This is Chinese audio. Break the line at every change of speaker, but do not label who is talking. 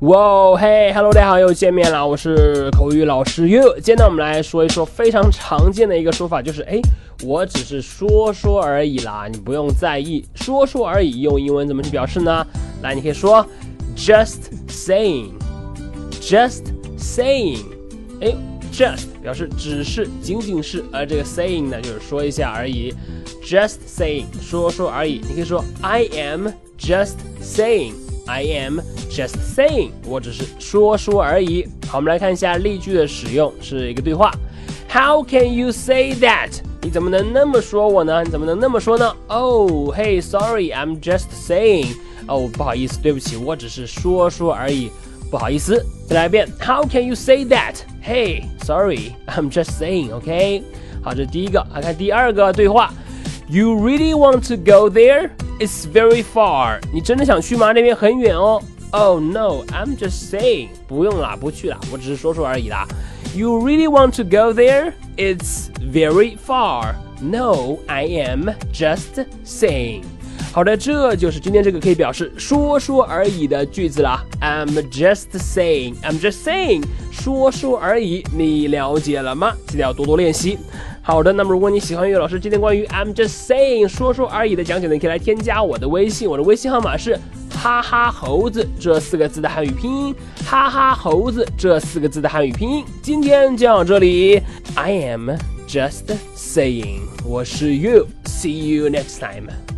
哇嘿，Hello，大家好，又见面了，我是口语老师 You。今天呢，我们来说一说非常常见的一个说法，就是哎，我只是说说而已啦，你不用在意。说说而已，用英文怎么去表示呢？来，你可以说 just saying，just saying。哎，just 表示只是、仅仅是，而这个 saying 呢，就是说一下而已。just saying，说说而已。你可以说 I am just saying。I am just saying，我只是说说而已。好，我们来看一下例句的使用，是一个对话。How can you say that？你怎么能那么说我呢？你怎么能那么说呢？Oh, hey, sorry, I'm just saying。哦，不好意思，对不起，我只是说说而已，不好意思。再来一遍。How can you say that? Hey, sorry, I'm just saying. OK。好，这是第一个。来看第二个对话。You really want to go there? It's very far. 你真的想去吗？那边很远哦。Oh no, I'm just saying. 不用啦，不去啦，我只是说说而已啦。You really want to go there? It's very far. No, I am just saying. 好的，这就是今天这个可以表示说说而已的句子啦。I'm just saying. I'm just saying. 说说而已，你了解了吗？记得要多多练习。 好的，那么如果你喜欢岳老师今天关于 I'm just saying 说说而已的讲解呢，你可以来添加我的微信，我的微信号码是哈哈猴子这四个字的汉语拼音，哈哈猴子这四个字的汉语拼音。今天就到这里，I am just saying，我是 You，see you next time。